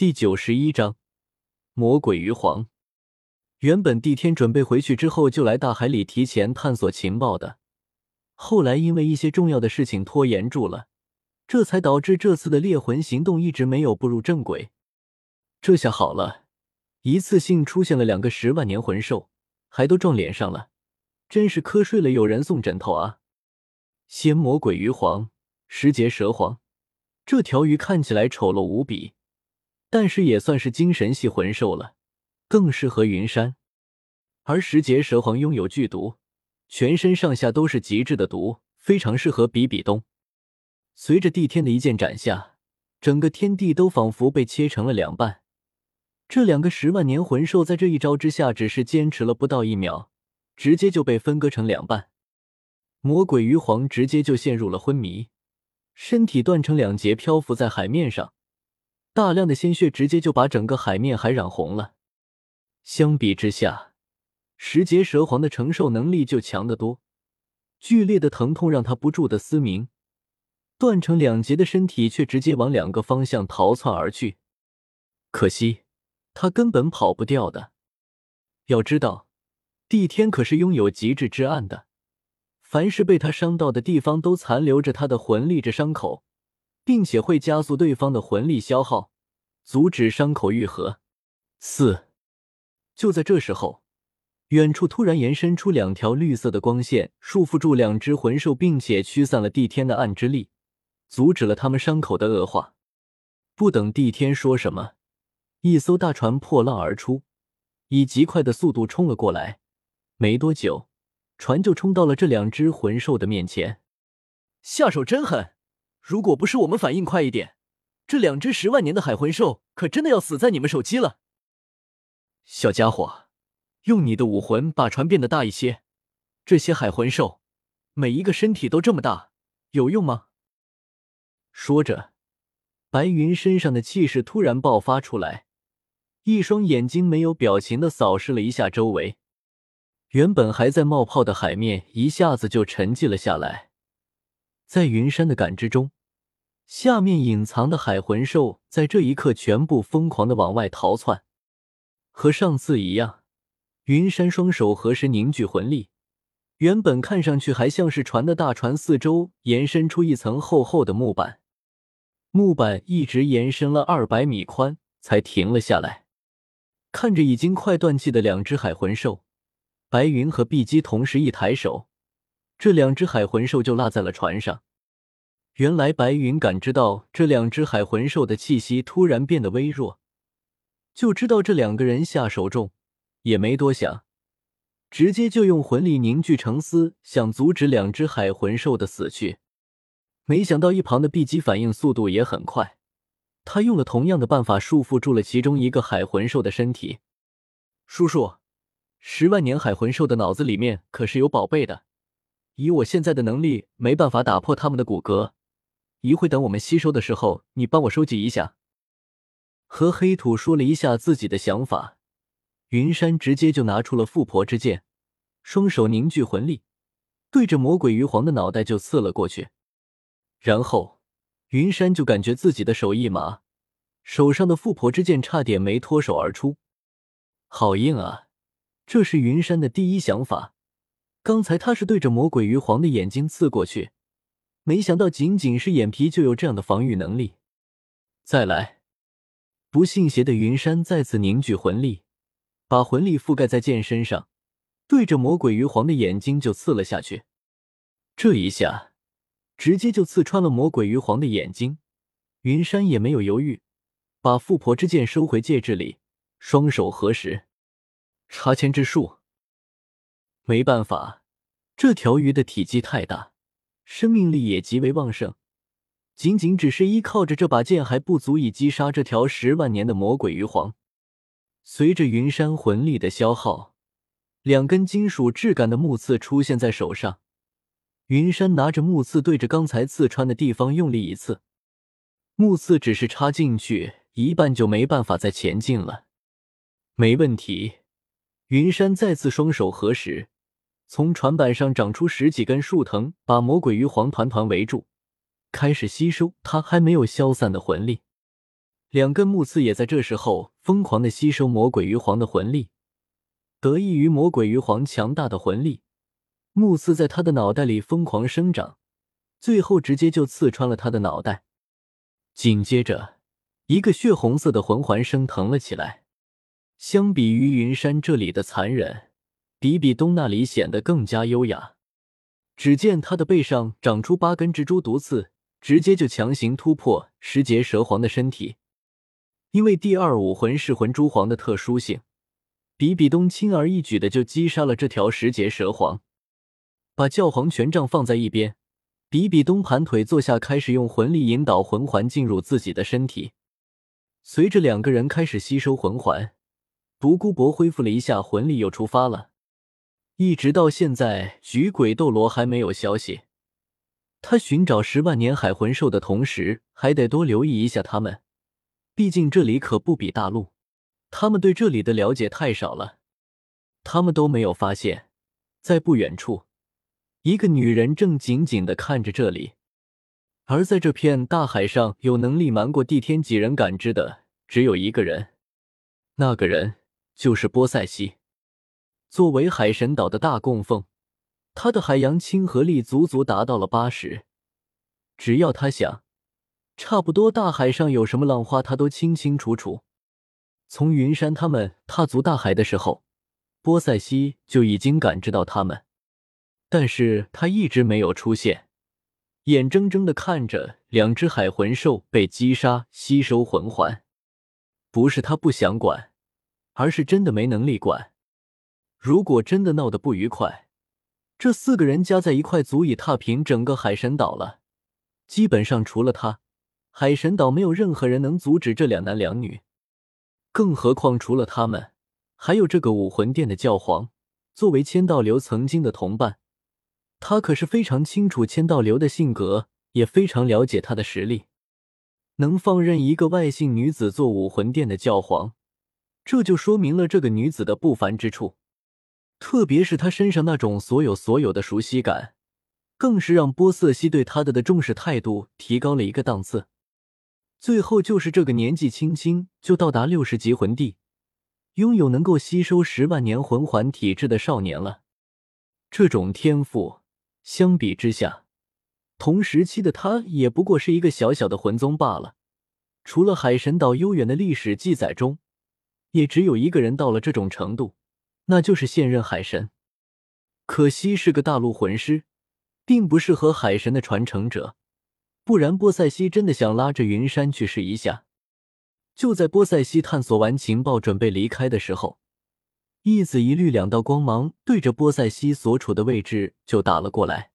第九十一章魔鬼鱼皇。原本帝天准备回去之后就来大海里提前探索情报的，后来因为一些重要的事情拖延住了，这才导致这次的猎魂行动一直没有步入正轨。这下好了，一次性出现了两个十万年魂兽，还都撞脸上了，真是瞌睡了有人送枕头啊！先魔鬼鱼皇，十节蛇皇。这条鱼看起来丑陋无比，但是也算是精神系魂兽了，更适合云山。而十节蛇皇拥有剧毒，全身上下都是极致的毒，非常适合比比东。随着帝天的一剑斩下，整个天地都仿佛被切成了两半。这两个十万年魂兽在这一招之下，只是坚持了不到一秒，直接就被分割成两半。魔鬼鱼皇直接就陷入了昏迷。身体断成两截，漂浮在海面上，大量的鲜血直接就把整个海面还染红了。相比之下，十节蛇皇的承受能力就强得多。剧烈的疼痛让他不住的嘶鸣，断成两截的身体却直接往两个方向逃窜而去。可惜，他根本跑不掉的。要知道，帝天可是拥有极致之暗的。凡是被他伤到的地方，都残留着他的魂力着伤口，并且会加速对方的魂力消耗，阻止伤口愈合。四，就在这时候，远处突然延伸出两条绿色的光线，束缚住两只魂兽，并且驱散了帝天的暗之力，阻止了他们伤口的恶化。不等帝天说什么，一艘大船破浪而出，以极快的速度冲了过来。没多久。船就冲到了这两只魂兽的面前，下手真狠！如果不是我们反应快一点，这两只十万年的海魂兽可真的要死在你们手机了。小家伙，用你的武魂把船变得大一些。这些海魂兽每一个身体都这么大，有用吗？说着，白云身上的气势突然爆发出来，一双眼睛没有表情的扫视了一下周围。原本还在冒泡的海面一下子就沉寂了下来，在云山的感知中，下面隐藏的海魂兽在这一刻全部疯狂的往外逃窜。和上次一样，云山双手合十凝聚魂力，原本看上去还像是船的大船四周延伸出一层厚厚的木板，木板一直延伸了二百米宽才停了下来。看着已经快断气的两只海魂兽。白云和碧姬同时一抬手，这两只海魂兽就落在了船上。原来白云感知到这两只海魂兽的气息突然变得微弱，就知道这两个人下手重，也没多想，直接就用魂力凝聚成丝，想阻止两只海魂兽的死去。没想到一旁的碧姬反应速度也很快，他用了同样的办法束缚住了其中一个海魂兽的身体。叔叔。十万年海魂兽的脑子里面可是有宝贝的，以我现在的能力，没办法打破他们的骨骼。一会等我们吸收的时候，你帮我收集一下。和黑土说了一下自己的想法，云山直接就拿出了富婆之剑，双手凝聚魂力，对着魔鬼鱼皇的脑袋就刺了过去。然后，云山就感觉自己的手一麻，手上的富婆之剑差点没脱手而出，好硬啊！这是云山的第一想法。刚才他是对着魔鬼鱼皇的眼睛刺过去，没想到仅仅是眼皮就有这样的防御能力。再来，不信邪的云山再次凝聚魂力，把魂力覆盖在剑身上，对着魔鬼鱼皇的眼睛就刺了下去。这一下，直接就刺穿了魔鬼鱼皇的眼睛。云山也没有犹豫，把富婆之剑收回戒指里，双手合十。插签之术，没办法，这条鱼的体积太大，生命力也极为旺盛，仅仅只是依靠着这把剑还不足以击杀这条十万年的魔鬼鱼皇。随着云山魂力的消耗，两根金属质感的木刺出现在手上，云山拿着木刺对着刚才刺穿的地方用力一刺，木刺只是插进去一半就没办法再前进了，没问题。云山再次双手合十，从船板上长出十几根树藤，把魔鬼鱼皇团团围住，开始吸收他还没有消散的魂力。两根木刺也在这时候疯狂的吸收魔鬼鱼皇的魂力。得益于魔鬼鱼皇强大的魂力，木刺在他的脑袋里疯狂生长，最后直接就刺穿了他的脑袋。紧接着，一个血红色的魂环升腾了起来。相比于云山这里的残忍，比比东那里显得更加优雅。只见他的背上长出八根蜘蛛毒刺，直接就强行突破十节蛇皇的身体。因为第二武魂噬魂蛛皇的特殊性，比比东轻而易举的就击杀了这条十节蛇皇。把教皇权杖放在一边，比比东盘腿坐下，开始用魂力引导魂环进入自己的身体。随着两个人开始吸收魂环，独孤博恢复了一下魂力，又出发了。一直到现在，菊鬼斗罗还没有消息。他寻找十万年海魂兽的同时，还得多留意一下他们。毕竟这里可不比大陆，他们对这里的了解太少了。他们都没有发现，在不远处，一个女人正紧紧的看着这里。而在这片大海上，有能力瞒过地天几人感知的，只有一个人。那个人就是波塞西。作为海神岛的大供奉，他的海洋亲和力足足达到了八十。只要他想。差不多，大海上有什么浪花，他都清清楚楚。从云山他们踏足大海的时候，波塞西就已经感知到他们，但是他一直没有出现，眼睁睁的看着两只海魂兽被击杀，吸收魂环。不是他不想管，而是真的没能力管。如果真的闹得不愉快，这四个人加在一块，足以踏平整个海神岛了。基本上，除了他。海神岛没有任何人能阻止这两男两女，更何况除了他们，还有这个武魂殿的教皇。作为千道流曾经的同伴，他可是非常清楚千道流的性格，也非常了解他的实力。能放任一个外姓女子做武魂殿的教皇，这就说明了这个女子的不凡之处。特别是她身上那种所有所有的熟悉感，更是让波瑟西对她的的重视态度提高了一个档次。最后就是这个年纪轻轻就到达六十级魂帝，拥有能够吸收十万年魂环体质的少年了。这种天赋相比之下，同时期的他也不过是一个小小的魂宗罢了。除了海神岛悠远的历史记载中，也只有一个人到了这种程度，那就是现任海神。可惜是个大陆魂师，并不适合海神的传承者。不然，波塞西真的想拉着云山去试一下。就在波塞西探索完情报，准备离开的时候，一紫一绿两道光芒对着波塞西所处的位置就打了过来。